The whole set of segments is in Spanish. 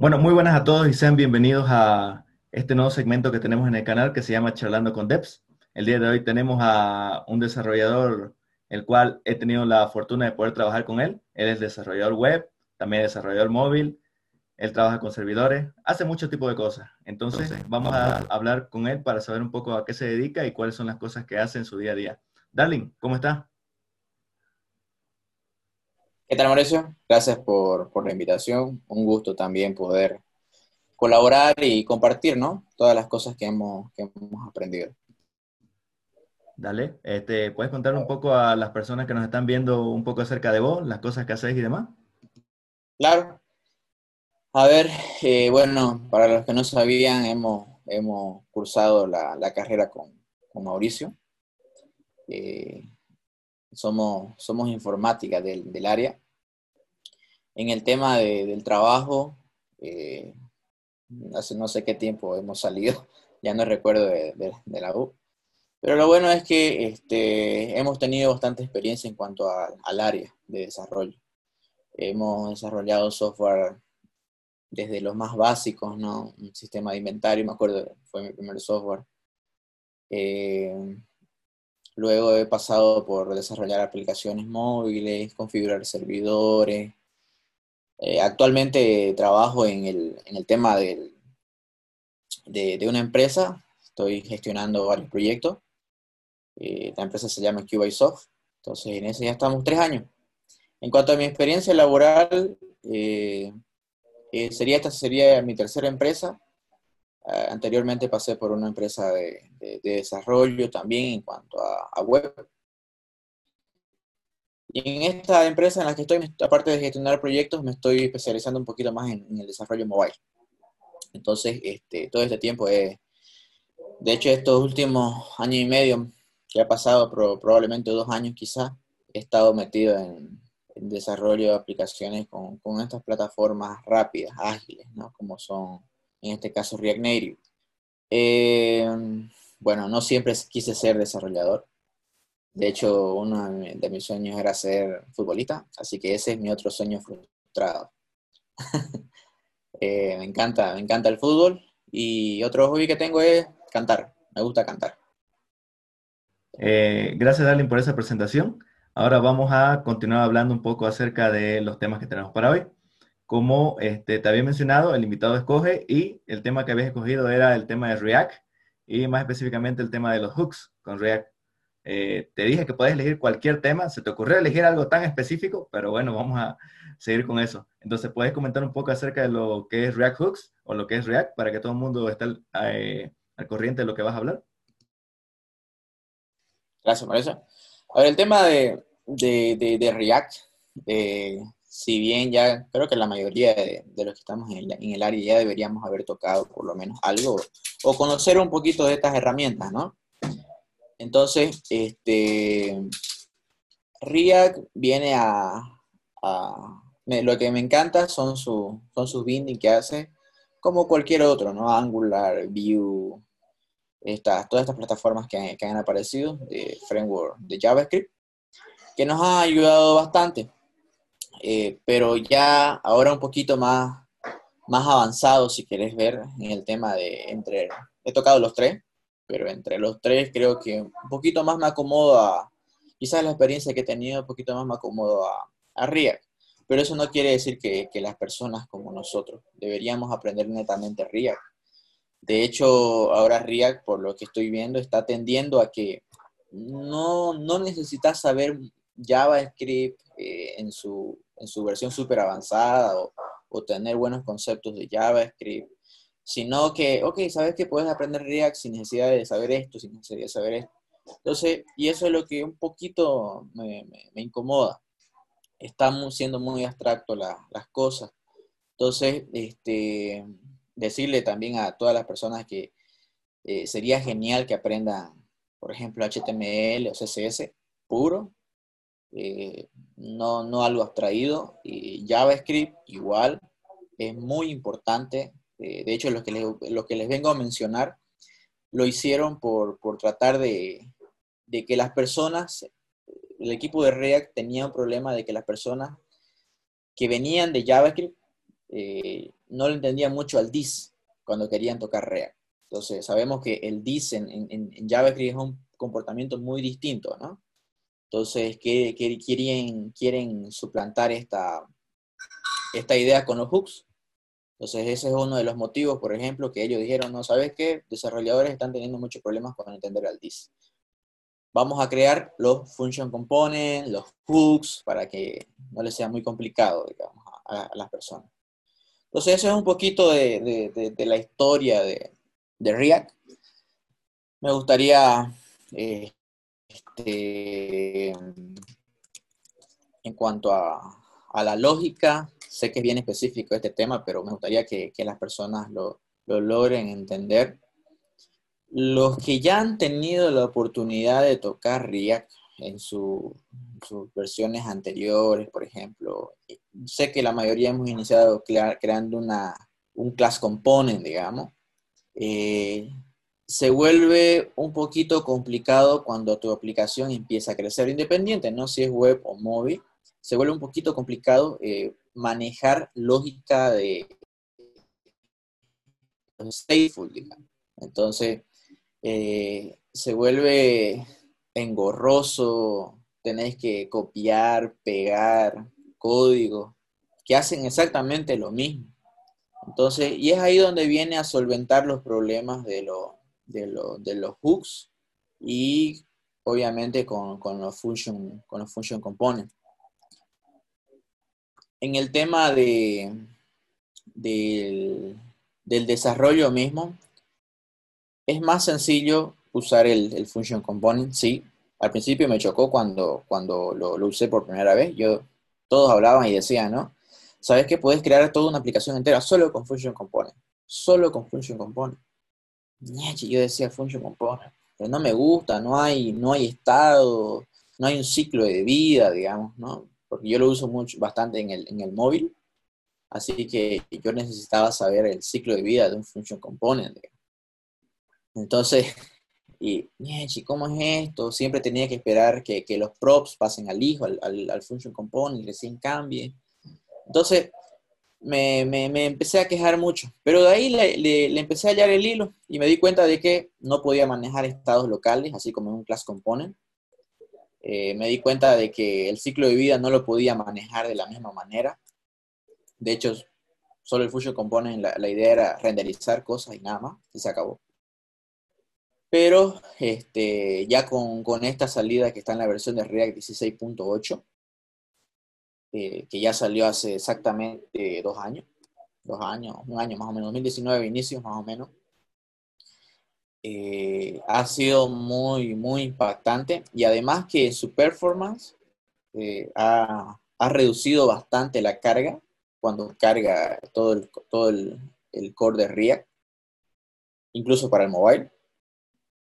Bueno, muy buenas a todos y sean bienvenidos a este nuevo segmento que tenemos en el canal que se llama Charlando con Devs. El día de hoy tenemos a un desarrollador, el cual he tenido la fortuna de poder trabajar con él. Él es desarrollador web, también desarrollador móvil, él trabaja con servidores, hace mucho tipo de cosas. Entonces, vamos a hablar con él para saber un poco a qué se dedica y cuáles son las cosas que hace en su día a día. Darling, ¿cómo está? ¿Qué tal, Mauricio? Gracias por, la invitación. Un gusto también poder colaborar y compartir, ¿no? Todas las cosas que hemos, hemos aprendido. Dale, este, ¿puedes contarle un poco a las personas que nos están viendo un poco acerca de vos, las cosas que hacéis y demás? Claro. A ver, eh, bueno, para los que no sabían, hemos, hemos cursado la, carrera con, Mauricio. Eh, somos, somos informática del, área. En el tema del trabajo, eh, hace no sé qué tiempo hemos salido, ya no recuerdo de, la U, pero lo bueno es que este, hemos tenido bastante experiencia en cuanto al área de desarrollo. Hemos desarrollado software desde los más básicos, ¿no? Un sistema de inventario, me acuerdo, fue mi primer software. Eh, Luego he pasado por desarrollar aplicaciones móviles, configurar servidores. Eh, actualmente trabajo en el, tema de, una empresa. Estoy gestionando varios proyectos. Eh, la empresa se llama QIsoft. Entonces, en eso ya estamos tres años. En cuanto a mi experiencia laboral, eh, sería esta sería mi tercera empresa. Eh, anteriormente pasé por una empresa de, desarrollo también en cuanto a, web. Y en esta empresa en la que estoy, aparte de gestionar proyectos, me estoy especializando un poquito más en, el desarrollo mobile. Entonces, este, todo este tiempo, de hecho, estos últimos años y medio que ha pasado, probablemente dos años quizás, he estado metido en, desarrollo de aplicaciones con, con, estas plataformas rápidas, ágiles, ¿no? Como son en este caso React Native. Eh, bueno, no siempre quise ser desarrollador. De hecho, uno de mis sueños era ser futbolista, así que ese es mi otro sueño frustrado. Eh, me encanta, me encanta el fútbol y otro hobby que tengo es cantar. Me gusta cantar. Eh, gracias, Darlene, por esa presentación. Ahora vamos a continuar hablando un poco acerca de los temas que tenemos para hoy como este, te había mencionado, el invitado escoge y el tema que habías escogido era el tema de React y más específicamente el tema de los hooks con React. Eh, te dije que puedes elegir cualquier tema, se te ocurrió elegir algo tan específico, pero bueno, vamos a seguir con eso. Entonces, ¿puedes comentar un poco acerca de lo que es React Hooks o lo que es React para que todo el mundo esté al, eh, corriente de lo que vas a hablar? Gracias, Marisa. A ver, el tema de, de, React, eh, si bien ya creo que la mayoría de, los que estamos en el, área ya deberíamos haber tocado por lo menos algo o conocer un poquito de estas herramientas, ¿no? Entonces, este, React viene a, lo que me encanta son, su, son sus binding que hace, como cualquier otro, ¿no? Angular, Vue, estas, todas estas plataformas que, que han aparecido de framework de JavaScript, que nos han ayudado bastante eh, pero ya ahora un poquito más, más avanzado, si querés ver, en el tema de entre, he tocado los tres, pero entre los tres creo que un poquito más me acomodo a, quizás la experiencia que he tenido, un poquito más me acomodo a, a React. Pero eso no quiere decir que, que las personas como nosotros deberíamos aprender netamente React. De hecho, ahora React, por lo que estoy viendo, está tendiendo a que no, no necesitas saber JavaScript eh, en, su, en su versión súper avanzada o, tener buenos conceptos de JavaScript, sino que, ok, sabes que puedes aprender React sin necesidad de saber esto, sin necesidad de saber esto. Entonces, y eso es lo que un poquito me, incomoda. Están siendo muy abstracto las cosas. Entonces, este, decirle también a todas las personas que eh, sería genial que aprendan, por ejemplo, HTML o CSS puro, eh, no, no algo abstraído. Y JavaScript igual es muy importante. Eh, de hecho, lo que, les, vengo a mencionar lo hicieron por, tratar de, que las personas, el equipo de React tenía un problema de que las personas que venían de JavaScript eh, no le entendían mucho al dis cuando querían tocar React. Entonces, sabemos que el dis en, en, en JavaScript es un comportamiento muy distinto, ¿no? Entonces, que, quieren, quieren suplantar esta, esta idea con los hooks. Entonces, ese es uno de los motivos, por ejemplo, que ellos dijeron, no, ¿sabes qué? Desarrolladores están teniendo muchos problemas con entender al dis. Vamos a crear los function components, los hooks, para que no les sea muy complicado, digamos, a, las personas. Entonces, eso es un poquito de, la historia de, React. Me gustaría, eh, este, en cuanto a, la lógica, sé que es bien específico este tema, pero me gustaría que, las personas lo, lo, logren entender. Los que ya han tenido la oportunidad de tocar React en sus versiones anteriores, por ejemplo. Sé que la mayoría hemos iniciado creando una, un class component, digamos. Eh, se vuelve un poquito complicado cuando tu aplicación empieza a crecer independiente, no si es web o móvil. Se vuelve un poquito complicado eh, manejar lógica de stateful. Entonces, eh, se vuelve engorroso, tenés que copiar, pegar código, que hacen exactamente lo mismo. Entonces, y es ahí donde viene a solventar los problemas de, de, los hooks y obviamente con, los function, con los function components. En el tema de, del, del desarrollo mismo, es más sencillo usar el, function component, sí. Al principio me chocó cuando, cuando lo, usé por primera vez. Yo, todos hablaban y decían, ¿no? ¿Sabes que puedes crear toda una aplicación entera solo con function component? Solo con function component. Yo decía function component, pero no me gusta, no hay, no hay estado, no hay un ciclo de vida, digamos, ¿no? Porque yo lo uso mucho, bastante en el, en el móvil, así que yo necesitaba saber el ciclo de vida de un function component. Entonces, y, ¿cómo es esto? Siempre tenía que esperar que, los props pasen al hijo, al, al, function component, y recién cambie. Entonces, me, empecé a quejar mucho. Pero de ahí le, empecé a hallar el hilo y me di cuenta de que no podía manejar estados locales, así como en un class component. Eh, me di cuenta de que el ciclo de vida no lo podía manejar de la misma manera. De hecho, solo el Function Component, la, idea era renderizar cosas y nada más, y se acabó. Pero este, ya con, esta salida que está en la versión de React 16.8, eh, que ya salió hace exactamente dos años, dos años, un año más o menos, 2019 inicios más o menos, eh, ha sido muy, muy impactante y además que su performance eh, ha, reducido bastante la carga cuando carga todo el, todo el core de React, incluso para el mobile.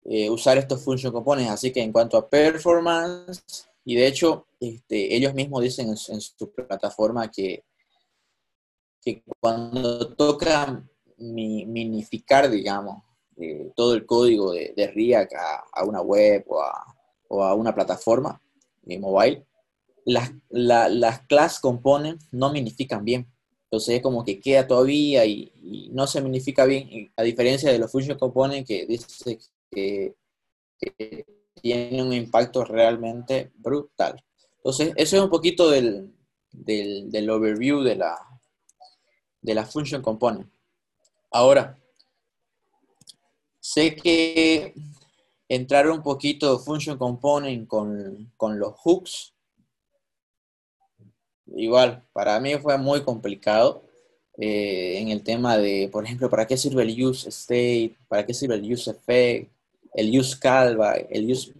Eh, usar estos function components. Así que en cuanto a performance, y de hecho, este, ellos mismos dicen en, su plataforma que, que cuando toca minificar, digamos, eh, todo el código de, de React a, una web o a, o a una plataforma de mobile, las, las class components no minifican bien. Entonces es como que queda todavía y, y no se minifica bien, a diferencia de los function components que dice que, tiene un impacto realmente brutal. Entonces, eso es un poquito del, del, overview de la, de la function component. Ahora, sé que entrar un poquito function component con, con los hooks, igual, para mí fue muy complicado. Eh, en el tema de, por ejemplo, ¿para qué sirve el use state? ¿Para qué sirve el use effect? El use calva, el use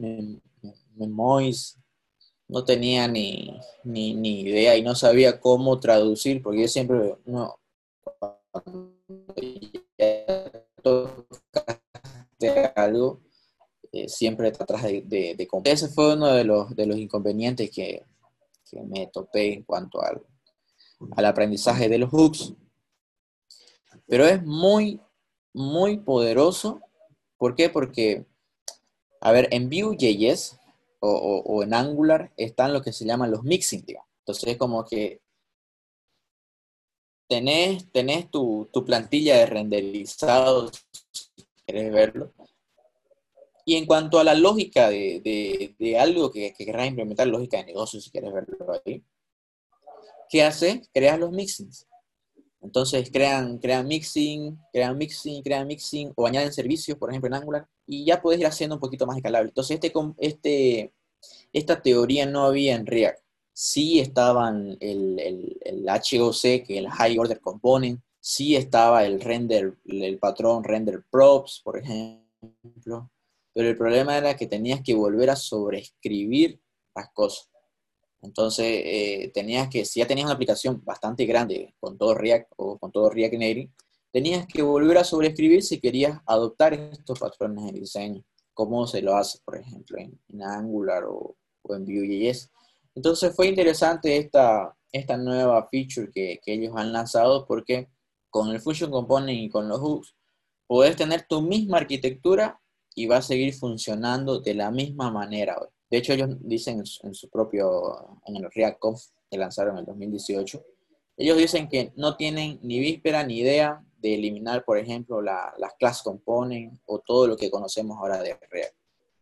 memoiz, no tenía ni, ni, idea y no sabía cómo traducir, porque yo siempre, no, algo, eh, siempre tratas de, de, Ese fue uno de los, de los inconvenientes que, que me topé en cuanto al, al aprendizaje de los hooks. Pero es muy, muy poderoso ¿Por qué? Porque, a ver, en Vue.js o, en Angular están lo que se llaman los mixing, digamos. Entonces es como que tenés, tenés tu, plantilla de renderizados, si querés verlo. Y en cuanto a la lógica de, algo que, que querrás implementar, lógica de negocio, si quieres verlo ahí, ¿qué hace? Creas los mixings. Entonces crean, crean mixing, crean mixing, crean mixing, o añaden servicios, por ejemplo, en Angular, y ya puedes ir haciendo un poquito más escalable. Entonces, este, este, esta teoría no había en React. Sí estaban el, el, el HOC, que es el High Order Component, sí estaba el render, el patrón render props, por ejemplo, pero el problema era que tenías que volver a sobreescribir las cosas. Entonces, eh, tenías que, si ya tenías una aplicación bastante grande con todo React o con todo React Native, tenías que volver a sobreescribir si querías adoptar estos patrones de diseño, como se lo hace, por ejemplo, en, Angular o, en Vue.js. Entonces, fue interesante esta, esta nueva feature que, que ellos han lanzado porque con el Function Component y con los hooks, puedes tener tu misma arquitectura y va a seguir funcionando de la misma manera hoy. De hecho, ellos dicen en su propio, en el Conf que lanzaron en el 2018, ellos dicen que no tienen ni víspera ni idea de eliminar, por ejemplo, las class component o todo lo que conocemos ahora de React.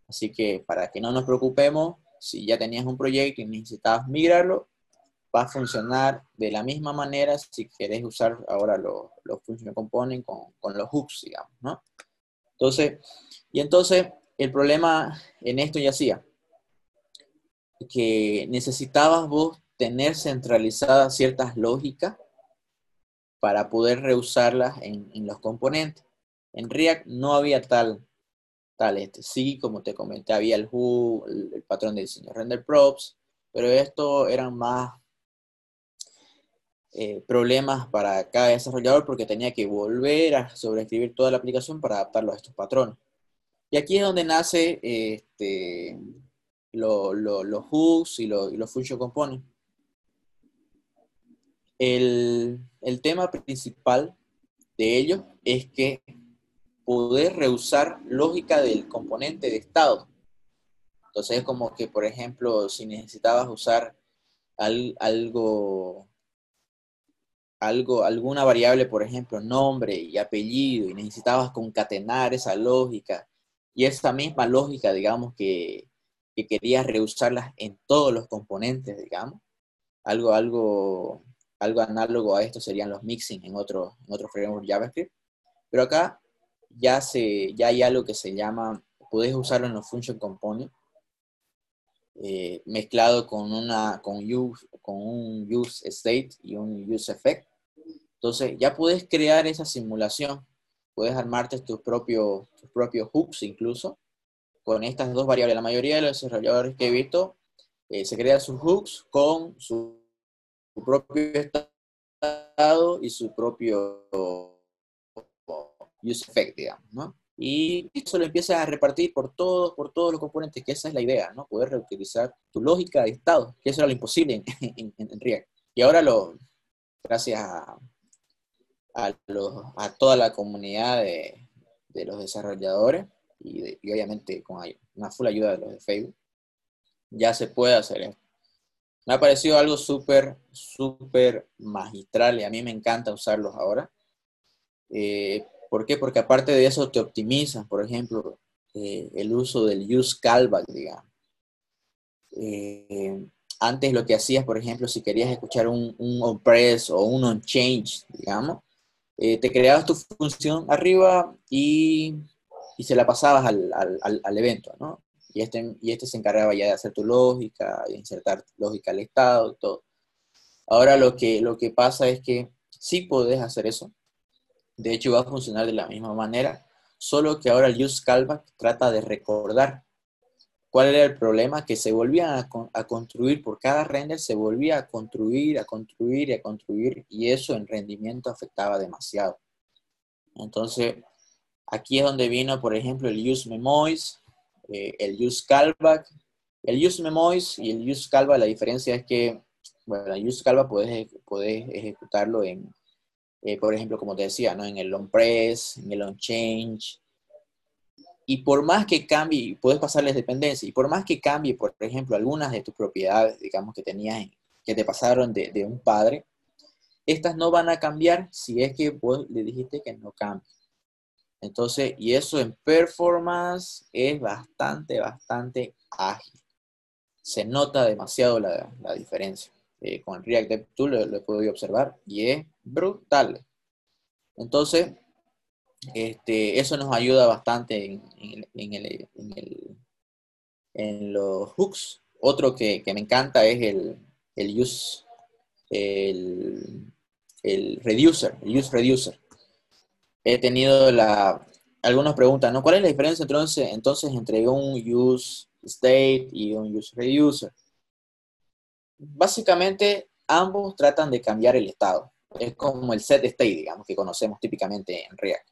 Así que para que no nos preocupemos, si ya tenías un proyecto y necesitabas migrarlo, va a funcionar de la misma manera si querés usar ahora los, los function component con, con, los hooks, digamos, ¿no? Entonces, y entonces el problema en esto ya hacía, que necesitabas vos tener centralizadas ciertas lógicas para poder reusarlas en, los componentes. En React no había tal, tal este. Sí, como te comenté, había el who, el, patrón de diseño render props, pero esto eran más eh, problemas para cada desarrollador porque tenía que volver a sobreescribir toda la aplicación para adaptarlo a estos patrones. Y aquí es donde nace este, los hooks y, los function components. El, tema principal de ellos es que poder reusar lógica del componente de estado. Entonces es como que, por ejemplo, si necesitabas usar algo, algo, alguna variable, por ejemplo, nombre y apellido, y necesitabas concatenar esa lógica, y esa misma lógica, digamos, que, que querías reusarlas en todos los componentes, digamos. Algo, algo, algo análogo a esto serían los mixing en otro, en otro framework JavaScript. Pero acá ya, se, ya hay algo que se llama, puedes usarlo en los function components, eh, mezclado con, una, con, use, con un use state y un use effect. Entonces ya puedes crear esa simulación, puedes armarte tus propios, tus propios hooks incluso, con estas dos variables. La mayoría de los desarrolladores que he visto eh, se crean sus hooks con su, propio estado y su propio use effect, digamos, ¿no? Y eso lo empiezas a repartir por todos, por todos los componentes, que esa es la idea, ¿no? Poder reutilizar tu lógica de estado, que eso era lo imposible en, en, React. Y ahora lo, gracias a, a, a toda la comunidad de, de los desarrolladores, y, obviamente con una full ayuda de los de Facebook, ya se puede hacer esto. Me ha parecido algo súper, súper magistral y a mí me encanta usarlos ahora. Eh, ¿Por qué? Porque aparte de eso te optimizan, por ejemplo, eh, el uso del use callback, digamos. Eh, antes lo que hacías, por ejemplo, si querías escuchar un, un on-press o un on-change, digamos, te creabas tu función arriba y y se la pasabas al, al, al, evento, ¿no? Y este, y este se encargaba ya de hacer tu lógica, de insertar lógica al estado todo. Ahora lo que, lo que pasa es que sí puedes hacer eso. De hecho, va a funcionar de la misma manera, solo que ahora el use callback trata de recordar cuál era el problema, que se volvía a, a, construir por cada render, se volvía a construir, a construir y a construir, y eso en rendimiento afectaba demasiado. Entonces, Aquí es donde vino, por ejemplo, el use memoiz, eh, el use. El use memoiz y el use la diferencia es que, bueno, el use callback puedes, ejecutarlo en, eh, por ejemplo, como te decía, ¿no? en el on press, en el on change. Y por más que cambie, puedes pasarles dependencia, y por más que cambie, por ejemplo, algunas de tus propiedades, digamos, que tenías, que te pasaron de, de un padre, estas no van a cambiar si es que vos le dijiste que no cambie. Entonces, y eso en performance es bastante, bastante ágil. Se nota demasiado la, diferencia. Eh, con React DevTool lo, lo he podido observar y es brutal. Entonces, este, eso nos ayuda bastante en, en, los hooks. Otro que, me encanta es el, el use, el, el reducer, el use reducer. He tenido la, algunas preguntas, ¿no? ¿Cuál es la diferencia entonces, entre un use state y un use reducer? Básicamente, ambos tratan de cambiar el estado. Es como el set state, digamos, que conocemos típicamente en React.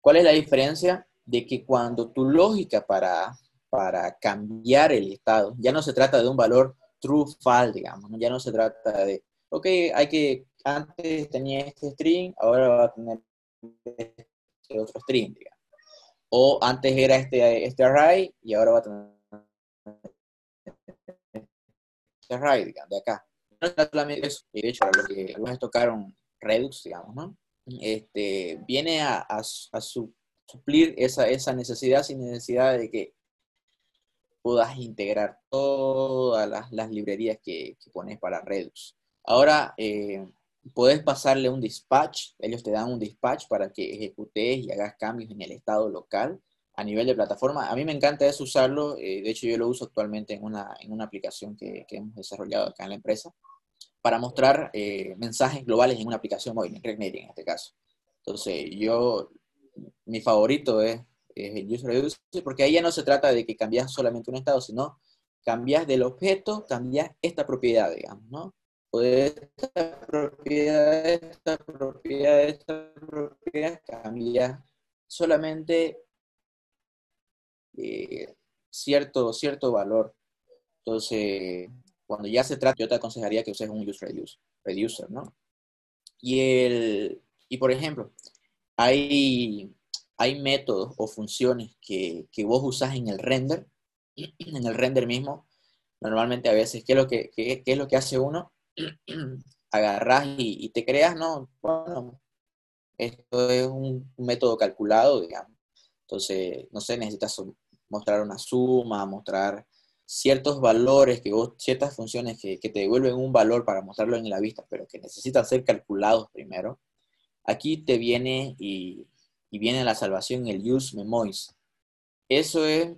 ¿Cuál es la diferencia? De que cuando tu lógica para, para cambiar el estado, ya no se trata de un valor true false, digamos, ya no se trata de, ok, hay que, antes tenía este string, ahora va a tener este otro string, digamos. O antes era este, este array y ahora va a tener este array, digamos, de acá. No solamente eso, de hecho, lo que algunos tocaron Redux, digamos, ¿no? este, viene a, suplir esa, esa, necesidad sin necesidad de que puedas integrar todas las, librerías que, pones para Redux. Ahora, eh, puedes pasarle un dispatch, ellos te dan un dispatch para que ejecutes y hagas cambios en el estado local a nivel de plataforma. A mí me encanta eso usarlo, eh, de hecho yo lo uso actualmente en una, en una aplicación que, que hemos desarrollado acá en la empresa para mostrar eh, mensajes globales en una aplicación móvil, en en este caso. Entonces, yo, mi favorito es, el User Reduce, porque ahí ya no se trata de que cambias solamente un estado, sino cambias del objeto, cambias esta propiedad, digamos, ¿no? O de esta propiedad, esta propiedad, esta propiedad, cambias solamente eh, cierto, cierto valor. Entonces, cuando ya se trata, yo te aconsejaría que uses un use reduce, reducer, ¿no? Y, el, y por ejemplo, hay, hay métodos o funciones que, que vos usas en el render, en el render mismo, normalmente a veces, ¿qué es lo que, qué, es lo que hace uno? Agarras y, te creas, ¿no? Bueno, esto es un método calculado, digamos. Entonces, no sé, necesitas mostrar una suma, mostrar ciertos valores, que ciertas funciones que, te devuelven un valor para mostrarlo en la vista, pero que necesitan ser calculados primero, aquí te viene y, viene la salvación, el use memoirs. Eso es,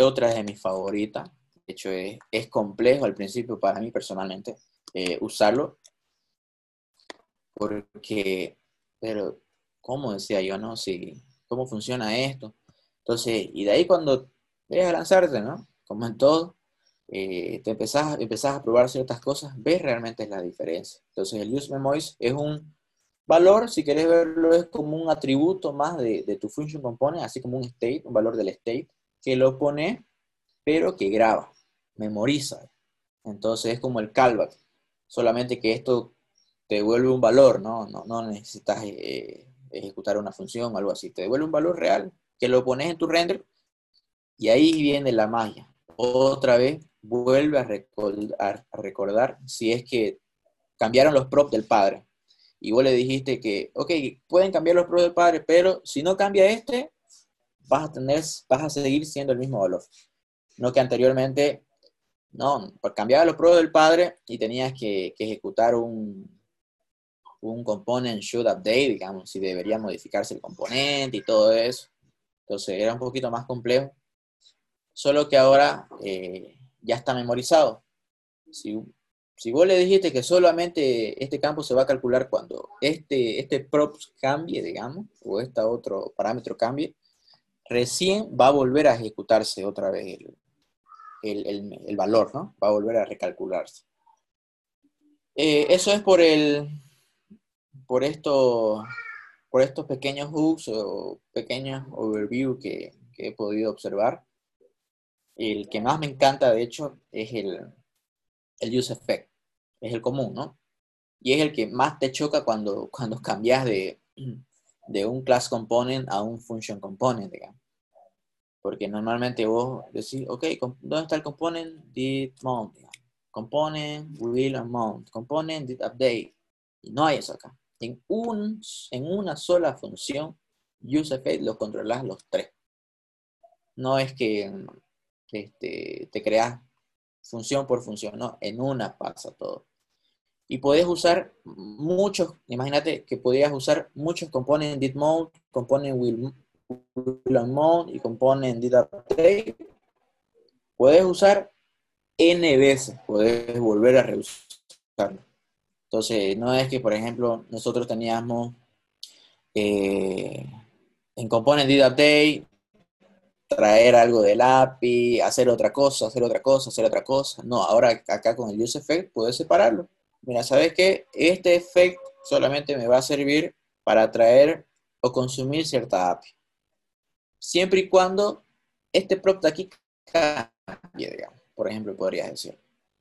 otra de mis favoritas. De hecho, es, complejo al principio para mí personalmente eh, usarlo, porque, pero, ¿cómo decía yo, no? Si, ¿Cómo funciona esto? Entonces, y de ahí cuando debes a lanzarte, ¿no? como en todo, eh, te empezás, empezás a probar ciertas cosas, ves realmente la diferencia. Entonces el use memoirs es un valor, si querés verlo, es como un atributo más de, tu function component, así como un state, un valor del state, que lo pone, pero que graba, memoriza. Entonces es como el callback, solamente que esto te devuelve un valor, no, no, necesitas eh, ejecutar una función o algo así, te devuelve un valor real que lo pones en tu render y ahí viene la magia otra vez vuelve a recordar, si es que cambiaron los props del padre. Y vos le dijiste que, ok, pueden cambiar los props del padre, pero si no cambia este, vas a tener, vas a seguir siendo el mismo valor. No que anteriormente, no, cambiaba los props del padre y tenías que, ejecutar un, un component should update, digamos, si debería modificarse el componente y todo eso. Entonces era un poquito más complejo solo que ahora eh, ya está memorizado. Si, si, vos le dijiste que solamente este campo se va a calcular cuando este, este props cambie, digamos, o este otro parámetro cambie, recién va a volver a ejecutarse otra vez el, valor, ¿no? Va a volver a recalcularse. Eh, eso es por el por esto por estos pequeños hooks o pequeños overview que he podido observar. El que más me encanta, de hecho, es el, el use effect. Es el común, ¿no? Y es el que más te choca cuando, cuando cambias de, de un class component a un function component, digamos. Porque normalmente vos decís, ok, ¿dónde está el component? Did mount, Component will mount. Component did update. Y no hay eso acá. En, un, en una sola función, useEffect lo controlas los tres. No es que este, te creas función por función, no, en una pasa todo. Y puedes usar muchos, imagínate que podías usar muchos componentes did mode, component will, y component did update. Puedes usar n veces, puedes volver a reusarlo. Entonces, no es que, por ejemplo, nosotros teníamos eh, en component did update traer algo del API, hacer otra cosa, hacer otra cosa, hacer otra cosa. No, ahora acá con el use effect puedes separarlo. Mira, ¿sabes qué? Este effect solamente me va a servir para traer o consumir cierta API. Siempre y cuando este prop aquí cambie, por ejemplo, podrías decir.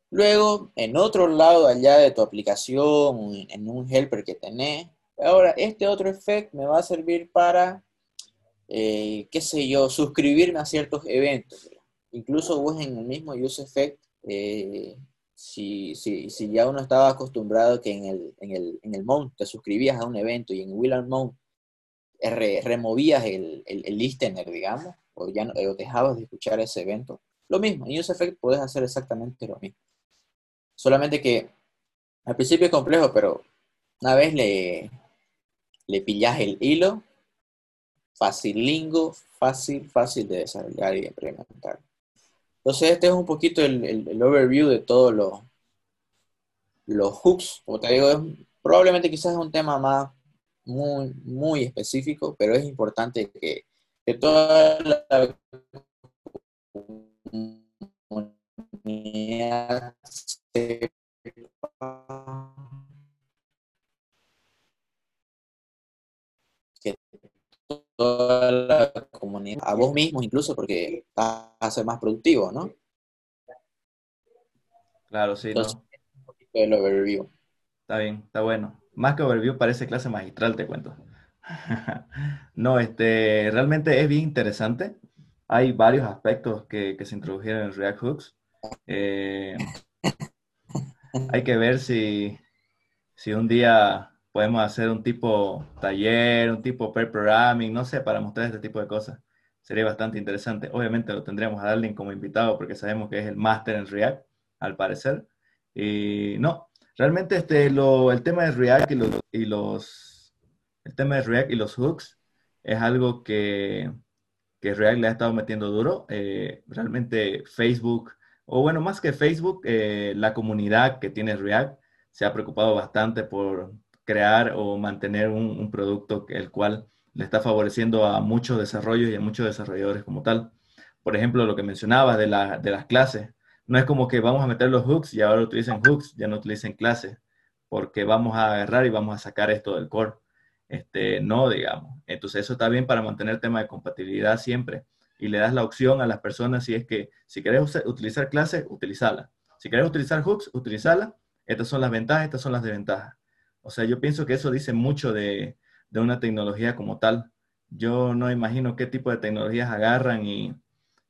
Luego, en otro lado allá de tu aplicación, en un helper que tenés, ahora este otro effect me va a servir para eh, qué sé yo, suscribirme a ciertos eventos. Incluso vos en el mismo Use Effect, eh, si, ya uno estaba acostumbrado que en el, en el, en el mount te suscribías a un evento y en Will and Mount removías el, el, listener, digamos, o ya no, o dejabas de escuchar ese evento, lo mismo, en Use Effect puedes hacer exactamente lo mismo. Solamente que al principio es complejo, pero una vez le, le pillas el hilo, facilingo, fácil, fácil de desarrollar y implementar. Entonces, este es un poquito el, overview de todos los, los hooks. Como te digo, probablemente quizás es un tema más muy, muy específico, pero es importante que, que toda la comunidad toda la comunidad, a vos mismo incluso, porque vas a ser más productivo, ¿no? Claro, sí, ¿no? El overview. Está bien, está bueno. Más que overview parece clase magistral, te cuento. no, este, realmente es bien interesante. Hay varios aspectos que, se introdujeron en React Hooks. Eh, hay que ver si, si un día podemos hacer un tipo taller, un tipo pair programming, no sé, para mostrar este tipo de cosas. Sería bastante interesante. Obviamente lo tendríamos a Darling como invitado porque sabemos que es el máster en React, al parecer. Y no, realmente este, lo, el tema de React y los, y los, el tema de React y los hooks es algo que, que React le ha estado metiendo duro. Eh, realmente Facebook, o bueno, más que Facebook, eh, la comunidad que tiene React se ha preocupado bastante por crear o mantener un, producto el cual le está favoreciendo a muchos desarrollos y a muchos desarrolladores como tal. Por ejemplo, lo que mencionabas de, de las clases. No es como que vamos a meter los hooks y ahora utilicen hooks, ya no utilicen clases, porque vamos a agarrar y vamos a sacar esto del core. Este, no, digamos. Entonces eso está bien para mantener el tema de compatibilidad siempre. Y le das la opción a las personas si es que si querés utilizar clases, utilizala. Si querés utilizar hooks, utilizala. Estas son las ventajas, estas son las desventajas. O sea, yo pienso que eso dice mucho de, una tecnología como tal. Yo no imagino qué tipo de tecnologías agarran y,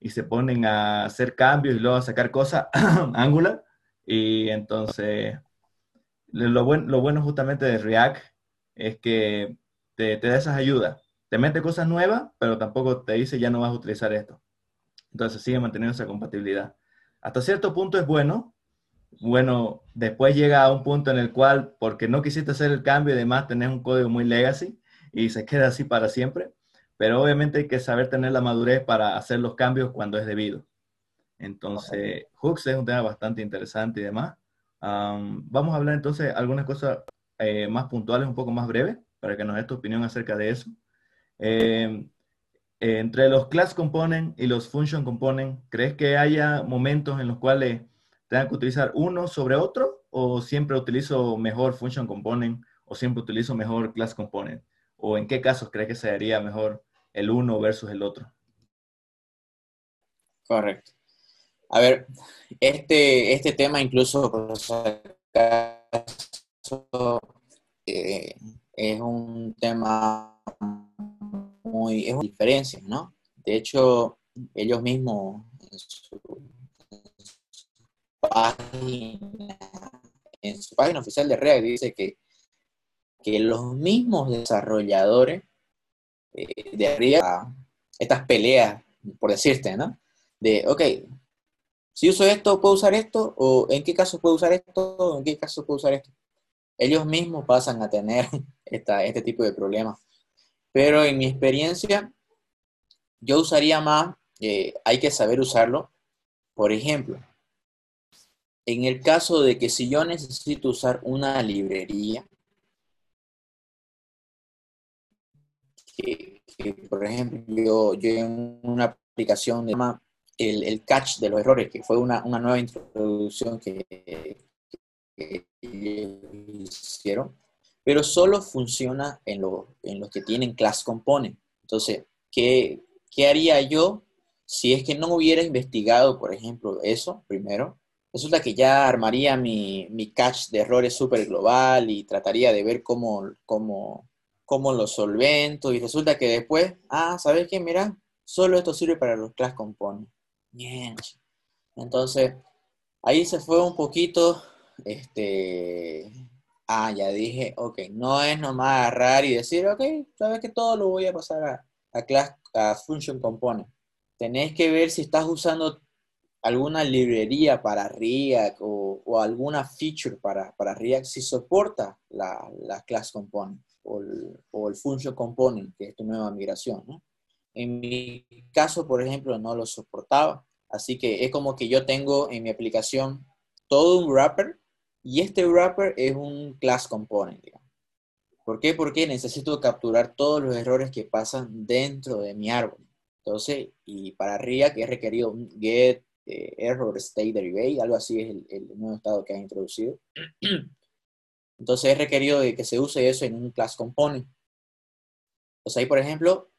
se ponen a hacer cambios y luego a sacar cosas Angular. Y entonces, lo, lo bueno justamente de React es que te, te da esas ayudas. Te mete cosas nuevas, pero tampoco te dice ya no vas a utilizar esto. Entonces sigue manteniendo esa compatibilidad. Hasta cierto punto es bueno, bueno, después llega a un punto en el cual, porque no quisiste hacer el cambio y demás, tenés un código muy legacy y se queda así para siempre. Pero obviamente hay que saber tener la madurez para hacer los cambios cuando es debido. Entonces, hooks es un tema bastante interesante y demás. vamos a hablar entonces algunas cosas eh, más puntuales, un poco más breves, para que nos des tu opinión acerca de eso. Eh, entre los class component y los function component, ¿crees que haya momentos en los cuales tengan que utilizar uno sobre otro o siempre utilizo mejor function component o siempre utilizo mejor class component? ¿O en qué casos crees que sería mejor el uno versus el otro? Correcto. A ver, este, este tema incluso eh, es un tema muy, es una diferencia, ¿no? De hecho, ellos mismos página, en su página oficial de React dice que que los mismos desarrolladores eh, de arriba, estas peleas, por decirte, ¿no? De, ok, si uso esto, ¿puedo usar esto? ¿O en qué caso puedo usar esto? ¿O en qué caso puedo usar esto? Ellos mismos pasan a tener esta, este tipo de problemas. Pero en mi experiencia, yo usaría más, eh, hay que saber usarlo. Por ejemplo, en el caso de que si yo necesito usar una librería, que, por ejemplo, yo, yo en una aplicación de el, el catch de los errores, que fue una, una nueva introducción que, que, hicieron, pero solo funciona en, lo, en los que tienen class component. Entonces, ¿qué, ¿qué haría yo si es que no hubiera investigado, por ejemplo, eso primero? Resulta que ya armaría mi, mi catch de errores súper global y trataría de ver cómo, cómo, cómo lo solvento y resulta que después, ah, ¿sabes qué? Mira, solo esto sirve para los class components. Bien. Entonces, ahí se fue un poquito, este, ah, ya dije, ok, no es nomás agarrar y decir, ok, sabes que todo lo voy a pasar a, a, class, a function component. Tenés que ver si estás usando alguna librería para React o, alguna feature para, para, React si soporta la, la class component o el, o el, function component, que es tu nueva migración. ¿no? En mi caso, por ejemplo, no lo soportaba. Así que es como que yo tengo en mi aplicación todo un wrapper y este wrapper es un class component. Digamos. ¿Por qué? Porque necesito capturar todos los errores que pasan dentro de mi árbol. Entonces, y para RIA, que he requerido un get eh, error state derivate, algo así es el, el, nuevo estado que ha introducido. Entonces, he requerido de que se use eso en un class component. Entonces, ahí, por ejemplo,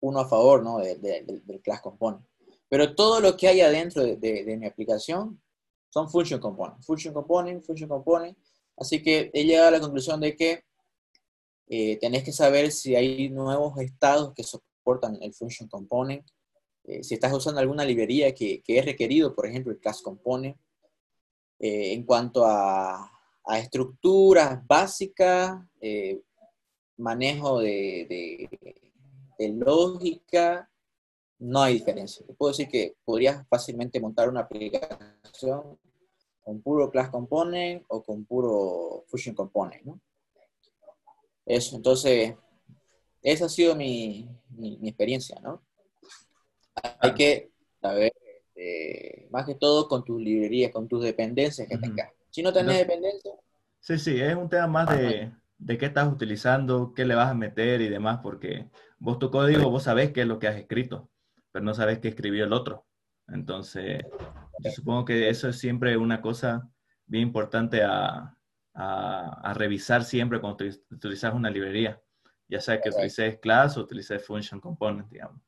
uno a favor ¿no? de, de, del class component. Pero todo lo que hay adentro de, mi aplicación son function component, function component, function component. Así que he llegado a la conclusión de que eh, tenés que saber si hay nuevos estados que soportan el function component, eh, si estás usando alguna librería que, que, es requerido, por ejemplo, el class component. Eh, en cuanto a, a estructuras básicas, eh, manejo de, de, de lógica, no hay diferencia. Te puedo decir que podrías fácilmente montar una aplicación con puro class component o con puro function component, ¿no? Eso, entonces, esa ha sido mi, mi, mi experiencia, ¿no? Hay que saber, eh, más que todo, con tus librerías, con tus dependencias que tengas. Si no tenés dependencia... Sí, sí, es un tema más de, de qué estás utilizando, qué le vas a meter y demás, porque vos tu código, vos sabés qué es lo que has escrito, pero no sabés qué escribió el otro. Entonces, yo supongo que eso es siempre una cosa bien importante a, a, a revisar siempre cuando utilizas una librería, ya sea que utilices class o utilices function component, digamos.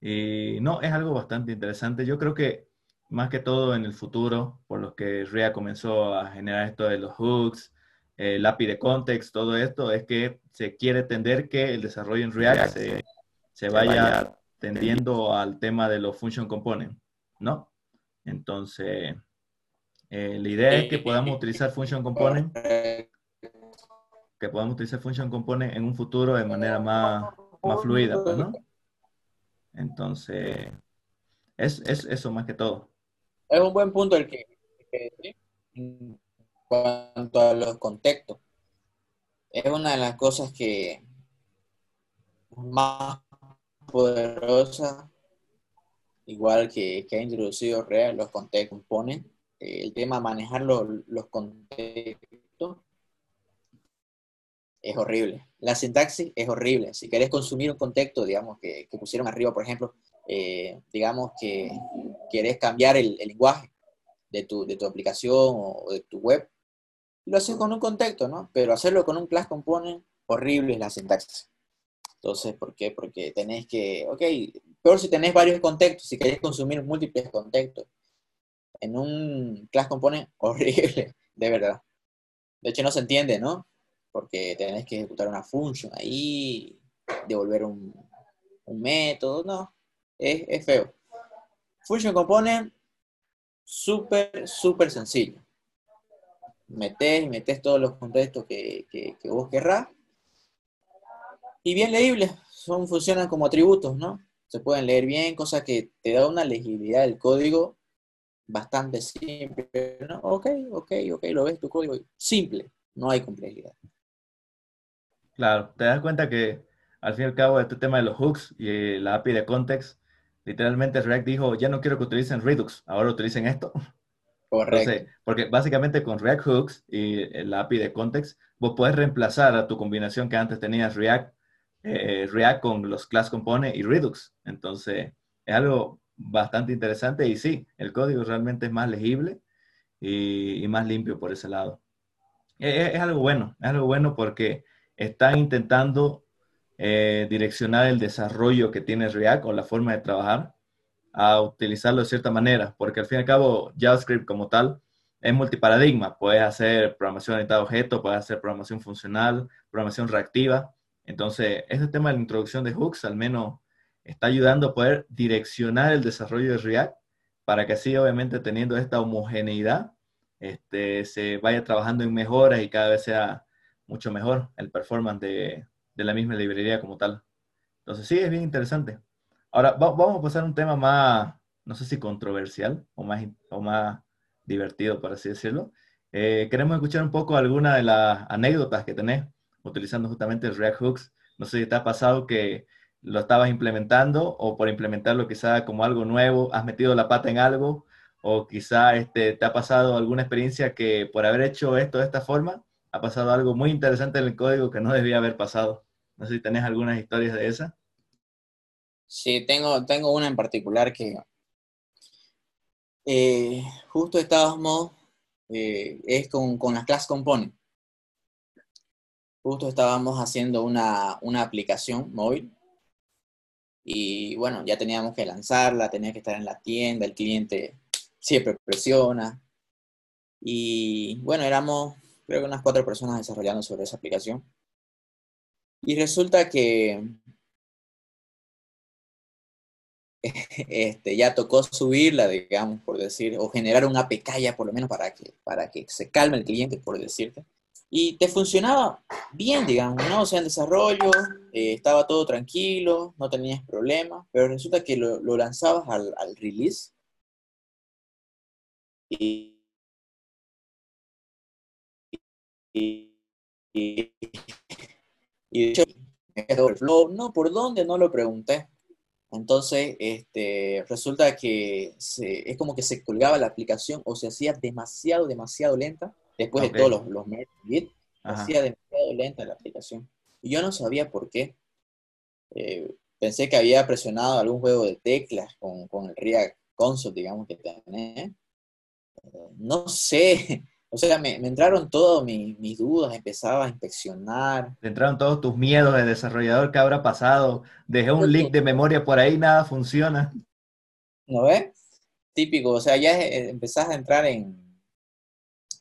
Y no, es algo bastante interesante. Yo creo que más que todo en el futuro, por lo que RIA comenzó a generar esto de los hooks, el API de context, todo esto, es que se quiere tender que el desarrollo en React se, se vaya tendiendo al tema de los function components, ¿no? Entonces, eh, la idea es que podamos utilizar function component, que podamos utilizar function component en un futuro de manera más, más fluida, pues, ¿no? Entonces, es, es, eso más que todo. Es un buen punto el que, en cuanto a los contextos. Es una de las cosas que más poderosa, igual que, que ha introducido Real, los contextos componen. El tema manejar los, los contextos es horrible. La sintaxis es horrible. Si querés consumir un contexto, digamos, que, que pusieron arriba, por ejemplo, eh, digamos que querés cambiar el, lenguaje de tu, de tu aplicación o, de tu web, lo haces con un contexto, ¿no? Pero hacerlo con un class component, horrible es la sintaxis. Entonces, ¿por qué? Porque tenés que, ok, peor si tenés varios contextos, si querés consumir múltiples contextos. En un class component, horrible, de verdad. De hecho, no se entiende, ¿no? porque tenés que ejecutar una función ahí, devolver un, método, no, es, feo. Function component, súper, súper sencillo. metes y metes todos los contextos que, que, que vos querrás. Y bien leíbles, son, funcionan como atributos, ¿no? Se pueden leer bien, cosa que te da una legibilidad del código bastante simple, ¿no? Ok, ok, ok, lo ves tu código simple, no hay complejidad. Claro, te das cuenta que al fin y al cabo este tema de los hooks y la API de context, literalmente React dijo, ya no quiero que utilicen Redux, ahora utilicen esto. Correcto. porque básicamente con React Hooks y la API de context, vos puedes reemplazar a tu combinación que antes tenías React, eh, React con los class component y Redux. Entonces, es algo bastante interesante y sí, el código realmente es más legible y, más limpio por ese lado. Es, algo bueno, es algo bueno porque están intentando eh, direccionar el desarrollo que tiene React o la forma de trabajar a utilizarlo de cierta manera, porque al fin y al cabo JavaScript como tal es multiparadigma. Puedes hacer programación orientada a objetos, puedes hacer programación funcional, programación reactiva. Entonces, este tema de la introducción de hooks al menos está ayudando a poder direccionar el desarrollo de React para que así, obviamente, teniendo esta homogeneidad, este, se vaya trabajando en mejoras y cada vez sea mucho mejor el performance de, de la misma librería como tal. Entonces, sí, es bien interesante. Ahora, vamos a pasar a un tema más, no sé si controversial o más, o más divertido, por así decirlo. Eh, queremos escuchar un poco alguna de las anécdotas que tenés utilizando justamente React Hooks. No sé si te ha pasado que lo estabas implementando o por implementarlo quizá como algo nuevo, has metido la pata en algo o quizá este, te ha pasado alguna experiencia que por haber hecho esto de esta forma ha pasado algo muy interesante en el código que no debía haber pasado. No sé si tenés algunas historias de esa. Sí, tengo, tengo una en particular que eh, justo estábamos, eh, es con, con las class component. Justo estábamos haciendo una, una aplicación móvil y bueno, ya teníamos que lanzarla, tenía que estar en la tienda, el cliente siempre presiona. Y bueno, éramos creo que unas cuatro personas desarrollando sobre esa aplicación. Y resulta que este, ya tocó subirla, digamos, por decir, o generar una pecaya por lo menos para que, para que se calme el cliente, por decirte. Y te funcionaba bien, digamos, ¿no? O sea, en desarrollo, eh, estaba todo tranquilo, no tenías problemas, pero resulta que lo, lanzabas al, release y, y, y, y de hecho, no, ¿por dónde? No lo pregunté. Entonces, este, resulta que es como que se colgaba la aplicación o se hacía demasiado, demasiado lenta después de todos los, los Git, hacía demasiado lenta la aplicación. Y yo no sabía por qué. Eh, pensé que había presionado algún juego de teclas con, con el React Console, digamos, que tenés. Eh, no sé. O sea, me, entraron todas mis, dudas, empezaba a inspeccionar. Te entraron todos tus miedos de desarrollador, ¿qué habrá pasado? Dejé un link de memoria por ahí, nada funciona. ¿No ves? Típico, o sea, ya empezás a entrar en,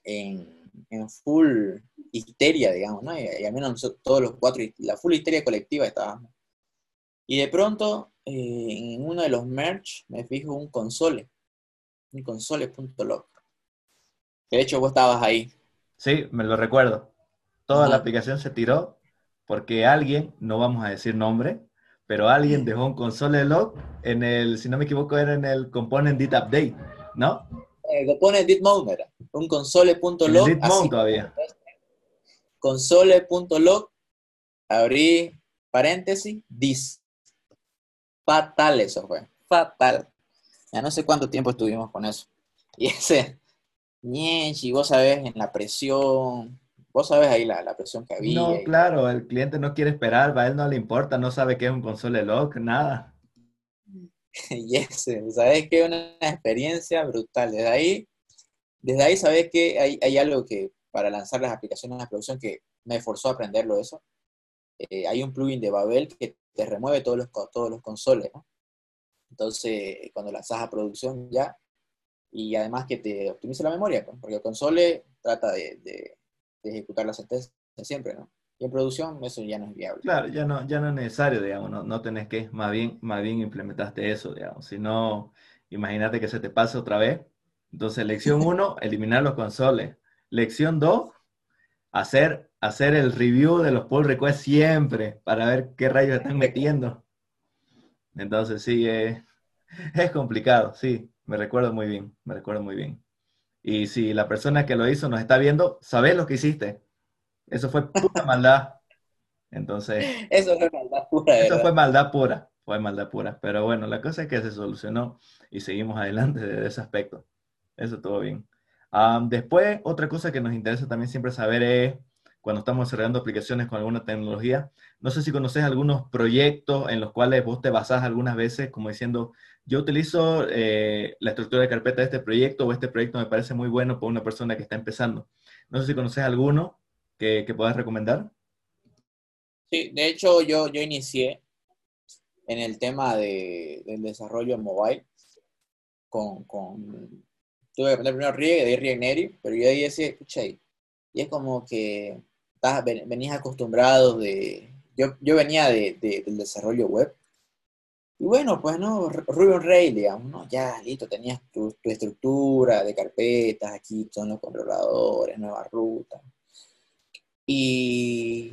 en, full histeria, digamos, ¿no? Y, al menos todos los cuatro, la full histeria colectiva estábamos. Y de pronto, eh, en uno de los merch, me fijo un console, un console.log. De hecho, vos estabas ahí. Sí, me lo recuerdo. Toda la aplicación se tiró porque alguien, no vamos a decir nombre, pero alguien dejó un console log en el, si no me equivoco, era en el component dit update, ¿no? Eh, component dit mode era un console.log. todavía. Console.log, abrí paréntesis, dis. Fatal eso fue, fatal. Ya no sé cuánto tiempo estuvimos con eso. Y ese, y vos sabés en la presión, vos sabés ahí la, la presión que había. No, claro, el cliente no quiere esperar, a él no le importa, no sabe qué es un console log, nada. y ese, sabes que es una experiencia brutal. Desde ahí desde ahí sabes que hay, algo que para lanzar las aplicaciones a producción que me forzó a aprenderlo eso. Eh, hay un plugin de Babel que te remueve todos los, todos los consoles, ¿no? Entonces, cuando lanzas a producción ya, y además que te optimiza la memoria, pues, porque el console trata de, ejecutar la sentencia siempre, ¿no? Y en producción eso ya no es viable. Claro, ya no, ya no es necesario, digamos, no, no tenés que, más bien, más bien implementaste eso, digamos. Si no, imagínate que se te pase otra vez entonces, lección 1, eliminar los consoles. lección 2, hacer, hacer el review de los pull requests siempre para ver qué rayos están metiendo. Entonces sí, es complicado, sí, me recuerdo muy bien, me recuerdo muy bien. Y si la persona que lo hizo nos está viendo, sabes lo que hiciste. Eso fue pura maldad. Entonces. Eso fue maldad pura. Eso fue maldad pura. Fue maldad pura. Pero bueno, la cosa es que se solucionó y seguimos adelante de ese aspecto. Eso todo bien. después, otra cosa que nos interesa también siempre saber es cuando estamos desarrollando aplicaciones con alguna tecnología. No sé si conoces algunos proyectos en los cuales vos te basás algunas veces como diciendo, yo utilizo eh, la estructura de carpeta de este proyecto o este proyecto me parece muy bueno para una persona que está empezando. No sé si conoces alguno que, que puedas recomendar. Sí, de hecho yo, yo inicié en el tema de, del desarrollo mobile con, con tuve que aprender primero React, de React Native, pero yo ahí decía, escucha, y es como que venías acostumbrado de, yo, yo venía de, del desarrollo web, y bueno, pues no, on Rails, digamos, ¿no? Ya, listo, tenías tu, tu, estructura de carpetas, aquí son los controladores, nueva ruta. Y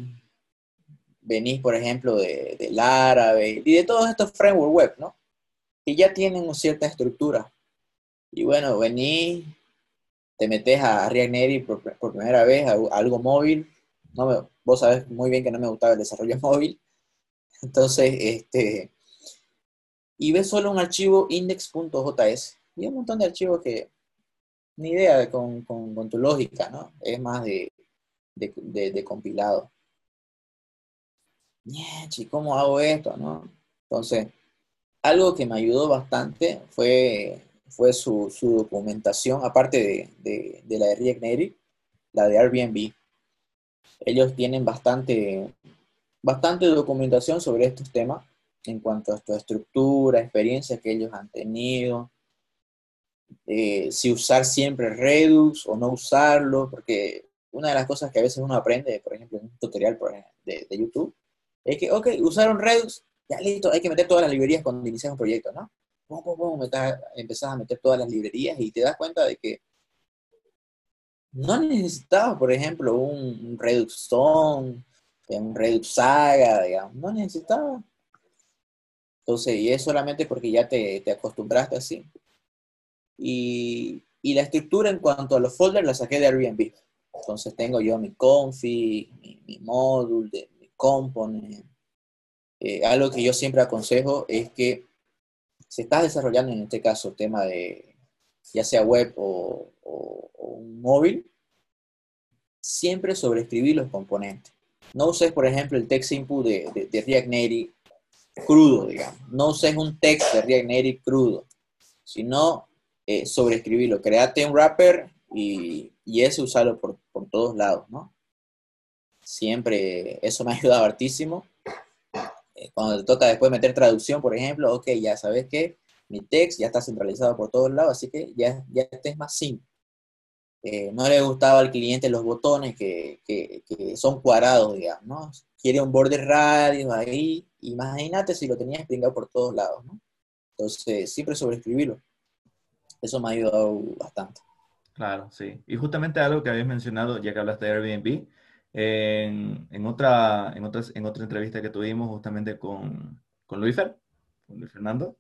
venís, por ejemplo, de, del árabe y de todos estos frameworks web, ¿no? Que ya tienen cierta estructura. Y bueno, venís, te metes a React Native por, primera vez, algo móvil. No vos sabés muy bien que no me gustaba el desarrollo móvil. Entonces, este, y ves solo un archivo index.js. Y un montón de archivos que ni idea con, con, tu lógica, ¿no? Es más de, de, de, compilado. ¿Cómo hago esto, no? Entonces, algo que me ayudó bastante fue fue su, documentación, aparte de, la de React Native, la de Airbnb. Ellos tienen bastante, bastante documentación sobre estos temas en cuanto a su estructura, experiencias que ellos han tenido, eh, si usar siempre Redux o no usarlo, porque una de las cosas que a veces uno aprende, por ejemplo, en un tutorial de, YouTube, es que, ok, usaron Redux, ya listo, hay que meter todas las librerías cuando inicias un proyecto, ¿no? empezás a meter todas las librerías y te das cuenta de que no necesitabas, por ejemplo, un Redux Stone, un Redux Saga, digamos, no necesitabas. Entonces, y es solamente porque ya te, acostumbraste así. Y, la estructura en cuanto a los folders la saqué de Airbnb. Entonces tengo yo mi config, mi, mi módulo, mi component. Eh, algo que yo siempre aconsejo es que si estás desarrollando en este caso tema de ya sea web o, un móvil, siempre sobreescribir los componentes. No uses, por ejemplo, el text input de, de, React Native crudo, digamos. No uses un text de React Native crudo, sino eh, sobreescribirlo. Créate un wrapper y, y ese usarlo por, por todos lados, ¿no? Siempre, eso me ha ayudado hartísimo cuando te toca después meter traducción, por ejemplo, ok, ya sabes que mi text ya está centralizado por todos lados, así que ya, ya este es más simple. Eh, no le gustaba al cliente los botones que, que, son cuadrados, digamos, ¿no? Quiere un border radius ahí, imagínate si lo tenías pringado por todos lados, ¿no? Entonces, siempre sobreescribirlo. Eso me ha ayudado bastante. Claro, sí. Y justamente algo que habías mencionado, ya que hablaste de Airbnb, en, en, otra, en, otras, en otra entrevista que tuvimos justamente con, con Luis Fer, con Luis Fernando,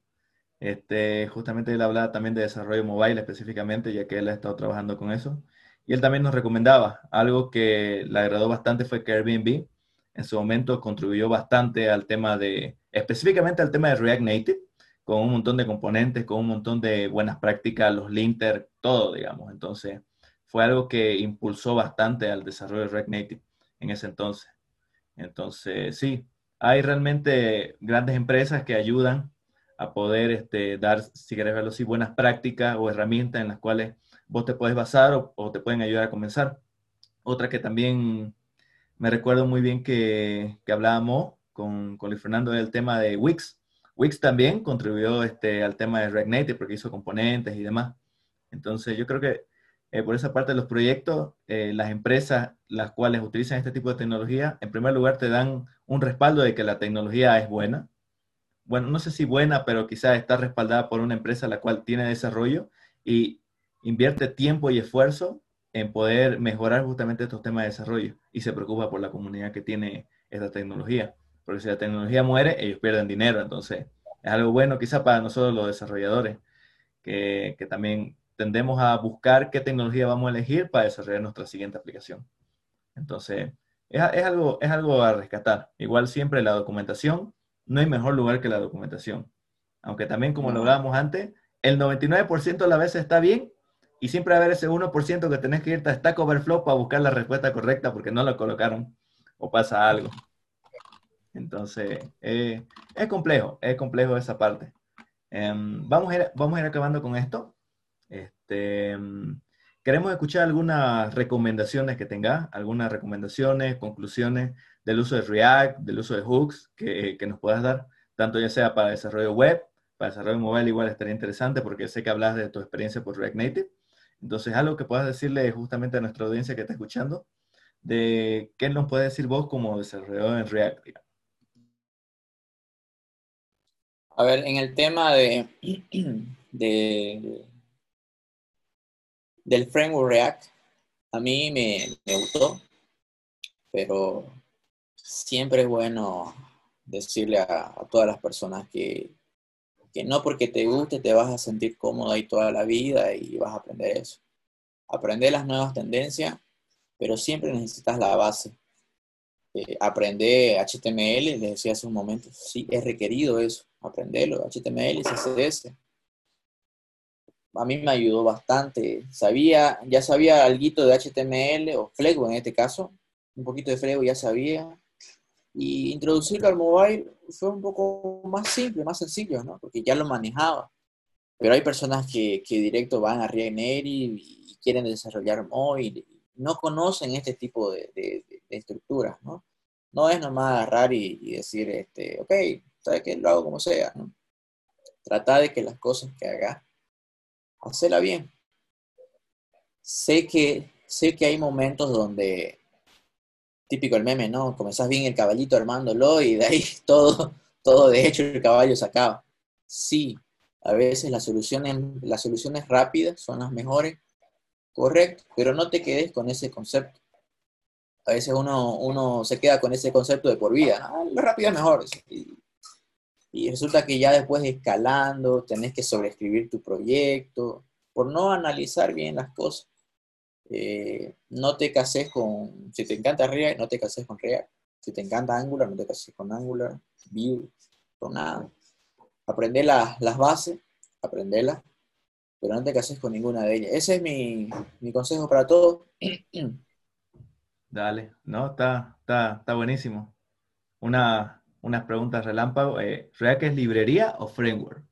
este, justamente él hablaba también de desarrollo mobile específicamente, ya que él ha estado trabajando con eso. Y él también nos recomendaba algo que le agradó bastante fue que Airbnb en su momento contribuyó bastante al tema de, específicamente al tema de React Native, con un montón de componentes, con un montón de buenas prácticas, los linter, todo, digamos. Entonces, fue algo que impulsó bastante al desarrollo de React Native en ese entonces. Entonces, sí, hay realmente grandes empresas que ayudan a poder este, dar, si querés verlo así, buenas prácticas o herramientas en las cuales vos te puedes basar o, te pueden ayudar a comenzar. Otra que también me recuerdo muy bien que, que hablábamos con, con Luis Fernando del tema de Wix. Wix también contribuyó este, al tema de React Native porque hizo componentes y demás. Entonces, yo creo que eh, por esa parte de los proyectos, eh, las empresas las cuales utilizan este tipo de tecnología, en primer lugar te dan un respaldo de que la tecnología es buena. Bueno, no sé si buena, pero quizás está respaldada por una empresa la cual tiene desarrollo y invierte tiempo y esfuerzo en poder mejorar justamente estos temas de desarrollo y se preocupa por la comunidad que tiene esta tecnología. Porque si la tecnología muere, ellos pierden dinero. Entonces, es algo bueno quizá para nosotros los desarrolladores, que, que también tendemos a buscar qué tecnología vamos a elegir para desarrollar nuestra siguiente aplicación. Entonces, es, algo, es algo a rescatar. Igual siempre la documentación, no hay mejor lugar que la documentación. Aunque también, como lo hablábamos antes, el 99% de las veces está bien y siempre va a haber ese 1% que tenés que irte a Stack Overflow para buscar la respuesta correcta porque no lo colocaron o pasa algo. Entonces, eh, es complejo, es complejo esa parte. Um, vamos, a ir, vamos a ir acabando con esto. Este, queremos escuchar algunas recomendaciones que tenga, algunas recomendaciones, conclusiones del uso de React, del uso de hooks que, que, nos puedas dar, tanto ya sea para desarrollo web, para desarrollo mobile igual estaría interesante porque sé que hablas de tu experiencia por React Native. Entonces, algo que puedas decirle justamente a nuestra audiencia que está escuchando, de qué nos puede decir vos como desarrollador en React. A ver, en el tema de, de del framework React, a mí me, me gustó, pero siempre es bueno decirle a todas las personas que, que, no porque te guste te vas a sentir cómodo ahí toda la vida y vas a aprender eso. Aprender las nuevas tendencias, pero siempre necesitas la base. Eh, aprender HTML, les decía hace un momento, sí, es requerido eso, aprenderlo, HTML CSS a mí me ayudó bastante. Sabía, ya sabía algo de HTML o Flego en este caso, un poquito de Flego ya sabía. Y introducirlo al mobile fue un poco más simple, más sencillo, ¿no? Porque ya lo manejaba. Pero hay personas que, que directo van a React Native y quieren desarrollar mobile. No conocen este tipo de, de, estructuras, ¿no? No es nomás agarrar y, y, decir, este, ok, ¿sabes qué? Lo hago como sea, ¿no? Trata de que las cosas que hagas hacela bien. Sé que, sé que hay momentos donde, típico el meme, ¿no? Comenzás bien el caballito armándolo y de ahí todo, todo de hecho el caballo se acaba. Sí, a veces las soluciones, las soluciones rápidas son las mejores, correcto, pero no te quedes con ese concepto. A veces uno, uno se queda con ese concepto de por vida, ¿no? lo rápido es mejor. Y, y resulta que ya después escalando, tenés que sobreescribir tu proyecto, por no analizar bien las cosas. Eh, no te cases con, si te encanta React, no te cases con React. Si te encanta Angular, no te cases con Angular, Vue, con nada. Aprende las bases, aprendelas, pero no te cases con ninguna de ellas. Ese es mi, mi consejo para todos. Dale, no, está, está, está buenísimo. Una, unas preguntas relámpago. Eh, ¿React es librería o framework?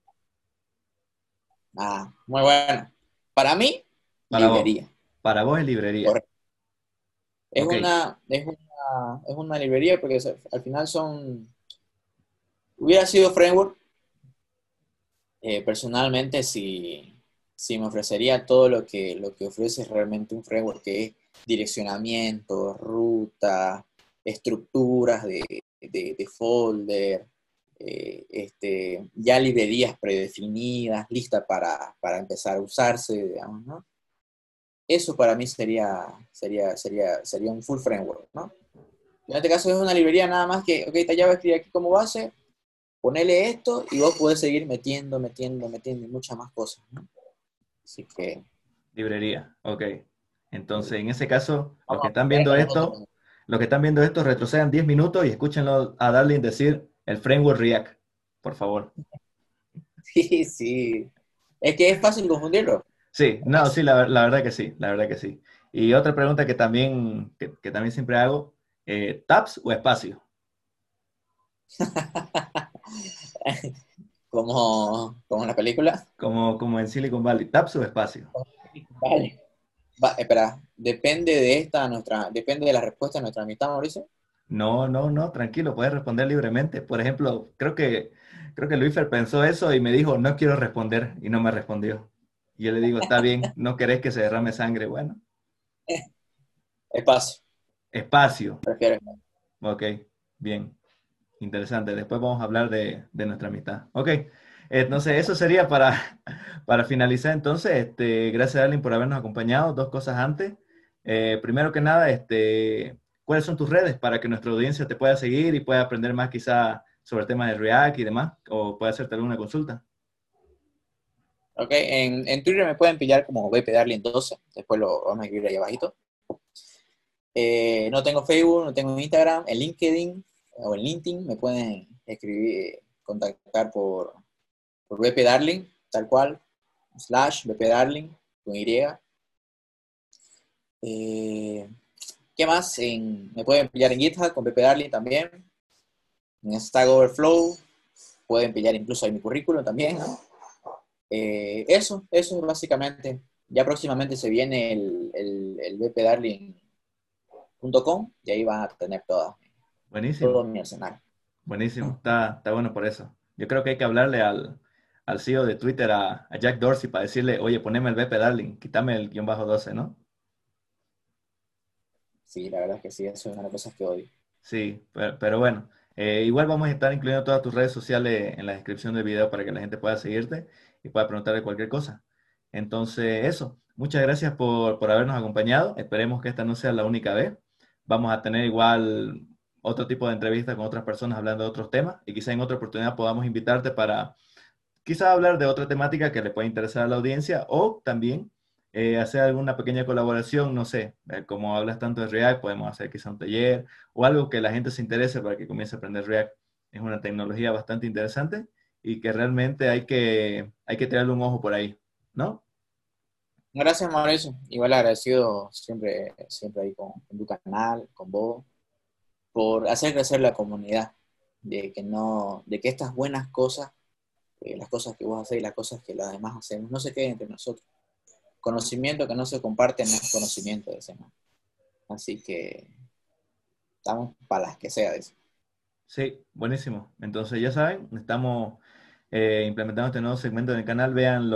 Ah, muy bueno. Para mí, para librería. Vos. Para vos es librería. Es, okay. una, es, una, es una librería porque al final son... Hubiera sido framework. Eh, personalmente, si, si me ofrecería todo lo que, lo que ofrece realmente un framework, que es direccionamiento, ruta, estructuras de, de, de folder, eh, este, ya librerías predefinidas, listas para, para, empezar a usarse, digamos, ¿no? Eso para mí sería, sería, sería, sería un full framework, ¿no? En este caso es una librería nada más que, ok, esta llave escribe aquí como base, ponele esto y vos podés seguir metiendo, metiendo, metiendo muchas más cosas, ¿no? Así que... Librería, ok. Entonces, en ese caso, los que están viendo esto, los que están viendo esto retrocedan 10 minutos y escúchenlo a Darling decir el framework React, por favor. Sí, sí. Es que es fácil confundirlo. Sí, no, sí, la, la verdad que sí, la verdad que sí. Y otra pregunta que también, que, que también siempre hago, eh, ¿tabs o espacio? como, como en la película. Como, como en Silicon Valley, ¿tabs o espacio? Vale. Va, espera, depende de esta nuestra, depende de la respuesta de nuestra amistad, Mauricio. No, no, no, tranquilo, puedes responder libremente. Por ejemplo, creo que creo que pensó eso y me dijo, no quiero responder, y no me respondió. Y yo le digo, está bien, no querés que se derrame sangre, bueno. Espacio. Espacio. Prefiero. Ok, bien. Interesante. Después vamos a hablar de, de nuestra amistad. Ok. Entonces, eso sería para, para finalizar. Entonces, este, gracias, Darling, por habernos acompañado. Dos cosas antes. Eh, primero que nada, este, ¿cuáles son tus redes para que nuestra audiencia te pueda seguir y pueda aprender más quizá sobre el tema de React y demás? ¿O puede hacerte alguna consulta? Ok, en, en Twitter me pueden pillar como bpdarling12, después lo vamos a escribir ahí abajito. Eh, no tengo Facebook, no tengo Instagram, en LinkedIn o en LinkedIn me pueden escribir, contactar por, por bpdarling, tal cual, slash bpdarling, con Y. Eh, ¿Qué más? me pueden pillar en GitHub con bpdarling también, en Stack Overflow, pueden pillar incluso ahí mi currículum también, eh, eso, eso básicamente. Ya próximamente se viene el, el, el bpdarling.com y ahí van a tener toda, Buenísimo. todo mi arsenal. Buenísimo, está, está bueno por eso. Yo creo que hay que hablarle al, al CEO de Twitter, a, a, Jack Dorsey, para decirle, oye, poneme el BP Darling, quítame el guion bajo 12, ¿no? Sí, la verdad es que sí, eso es una de las cosas que odio. Sí, pero, pero bueno, eh, igual vamos a estar incluyendo todas tus redes sociales en la descripción del video para que la gente pueda seguirte y pueda preguntarle cualquier cosa. Entonces, eso, muchas gracias por, por habernos acompañado. Esperemos que esta no sea la única vez. Vamos a tener igual otro tipo de entrevistas con otras personas hablando de otros temas y quizá en otra oportunidad podamos invitarte para quizá hablar de otra temática que le pueda interesar a la audiencia o también eh, hacer alguna pequeña colaboración, no sé, eh, como hablas tanto de React, podemos hacer quizá un taller o algo que la gente se interese para que comience a aprender React. Es una tecnología bastante interesante y que realmente hay que, hay que un ojo por ahí, ¿no? Gracias, Mauricio. Igual agradecido siempre, siempre ahí con, con tu canal, con vos, por hacer crecer la comunidad, de que, no, de que estas buenas cosas, eh, las cosas que vos hacés y las cosas que los demás hacemos, no se queden entre nosotros. Conocimiento que no se comparte no es conocimiento de ese man. Así que estamos para las que sea eso. Sí, buenísimo. Entonces ya saben, estamos eh, implementando este nuevo segmento en el canal. Vean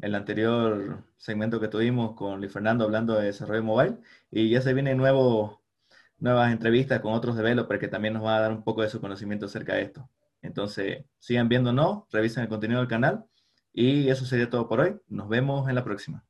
el anterior segmento que tuvimos con Luis Fernando hablando de desarrollo mobile. Y ya se vienen nuevos, nuevas entrevistas con otros developers que también nos van a dar un poco de su conocimiento acerca de esto. Entonces, sigan viéndonos, revisen el contenido del canal. Y eso sería todo por hoy. Nos vemos en la próxima.